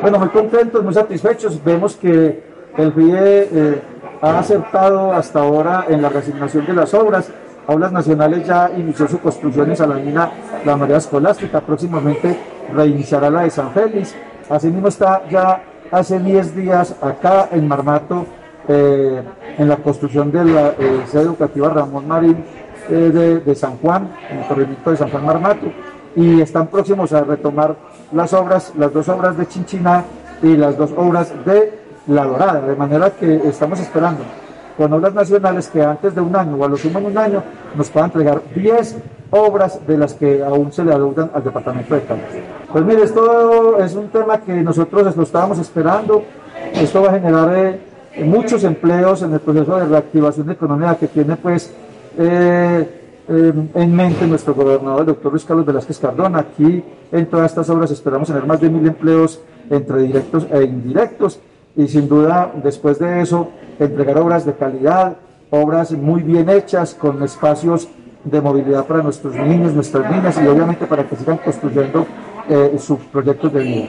Bueno, muy contentos, muy satisfechos. Vemos que el FIE eh, ha acertado hasta ahora en la resignación de las obras. Aulas Nacionales ya inició su construcción en Salamina, la María Escolástica. Próximamente reiniciará la de San Félix. Asimismo está ya hace 10 días acá en Marmato eh, en la construcción de la eh, sede educativa Ramón Marín de, de, San Juan, en el corregimiento de San Juan Marmato. Y están próximos a retomar las obras, las dos obras de Chinchiná y las dos obras de La Dorada, de manera que estamos esperando con obras nacionales que antes de un año o a lo sumo en un año nos puedan entregar 10 obras de las que aún se le adeudan al departamento de Cali. Pues mire, esto es un tema que nosotros lo estábamos esperando, esto va a generar eh, muchos empleos en el proceso de reactivación económica que tiene pues en mente nuestro gobernador, el doctor Luis Carlos Velázquez Cardona. Aquí en todas estas obras esperamos tener más de mil empleos entre directos e indirectos y sin duda después de eso entregar obras de calidad, obras muy bien hechas con espacios de movilidad para nuestros niños, nuestras niñas y obviamente para que sigan construyendo eh, sus proyectos de vida.